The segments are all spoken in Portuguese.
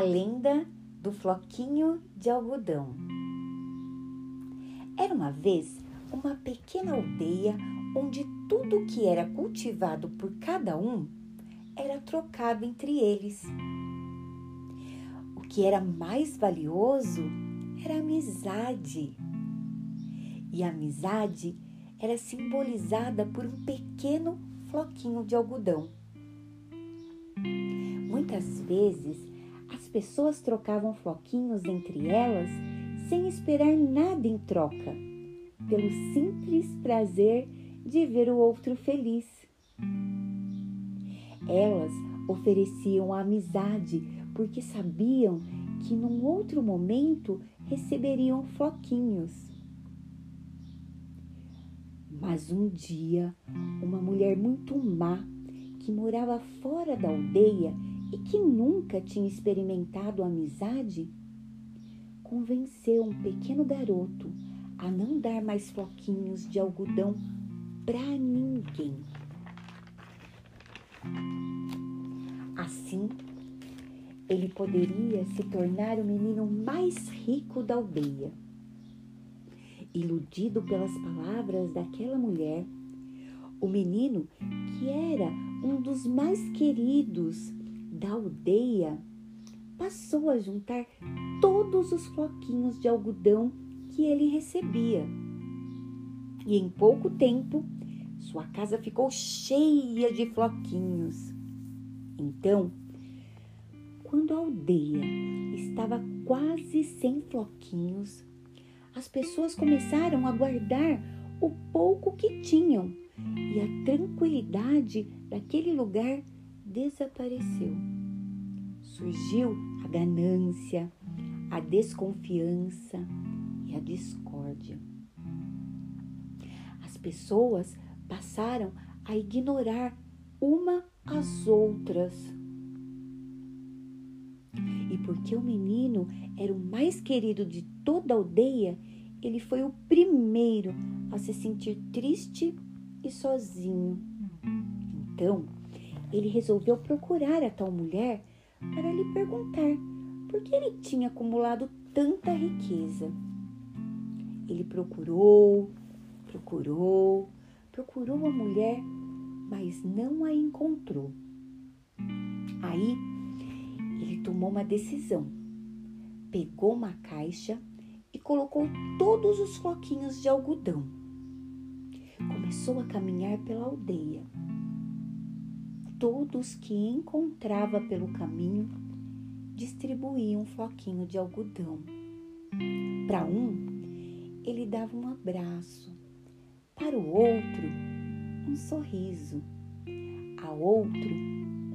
A lenda do floquinho de algodão. Era uma vez uma pequena aldeia onde tudo que era cultivado por cada um era trocado entre eles. O que era mais valioso era a amizade. E a amizade era simbolizada por um pequeno floquinho de algodão. Muitas vezes pessoas trocavam floquinhos entre elas sem esperar nada em troca, pelo simples prazer de ver o outro feliz. Elas ofereciam a amizade porque sabiam que num outro momento receberiam floquinhos. Mas um dia, uma mulher muito má, que morava fora da aldeia e que nunca tinha experimentado amizade, convenceu um pequeno garoto a não dar mais floquinhos de algodão para ninguém. Assim, ele poderia se tornar o menino mais rico da aldeia. Iludido pelas palavras daquela mulher, o menino, que era um dos mais queridos da aldeia, passou a juntar todos os floquinhos de algodão que ele recebia. E em pouco tempo, sua casa ficou cheia de floquinhos. Então, quando a aldeia estava quase sem floquinhos, as pessoas começaram a guardar o pouco que tinham e a tranquilidade daquele lugar desapareceu. Surgiu a ganância, a desconfiança e a discórdia. As pessoas passaram a ignorar uma às outras e porque o menino era o mais querido de toda a aldeia, ele foi o primeiro a se sentir triste e sozinho. Então, ele resolveu procurar a tal mulher para lhe perguntar por que ele tinha acumulado tanta riqueza. Ele procurou, procurou, procurou a mulher, mas não a encontrou. Aí ele tomou uma decisão. Pegou uma caixa e colocou todos os floquinhos de algodão. Começou a caminhar pela aldeia. Todos que encontrava pelo caminho distribuíam um floquinho de algodão. Para um, ele dava um abraço, para o outro, um sorriso, a outro,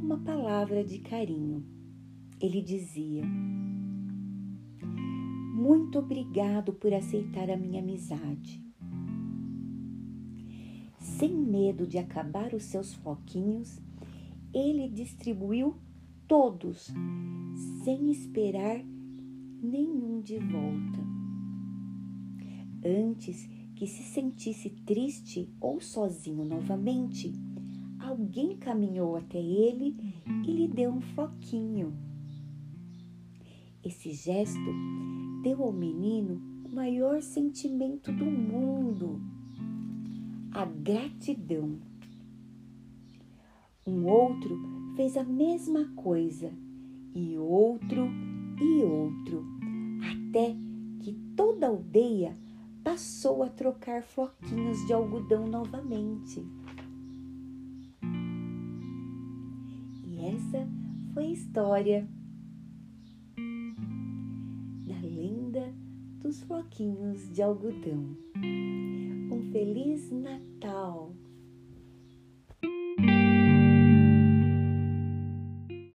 uma palavra de carinho ele dizia: Muito obrigado por aceitar a minha amizade. Sem medo de acabar os seus floquinhos, ele distribuiu todos, sem esperar nenhum de volta. Antes que se sentisse triste ou sozinho novamente, alguém caminhou até ele e lhe deu um floquinho. Esse gesto deu ao menino o maior sentimento do mundo: a gratidão. Um outro fez a mesma coisa, e outro e outro, até que toda a aldeia passou a trocar floquinhos de algodão novamente. E essa foi a história dos floquinhos de algodão. Um Feliz Natal!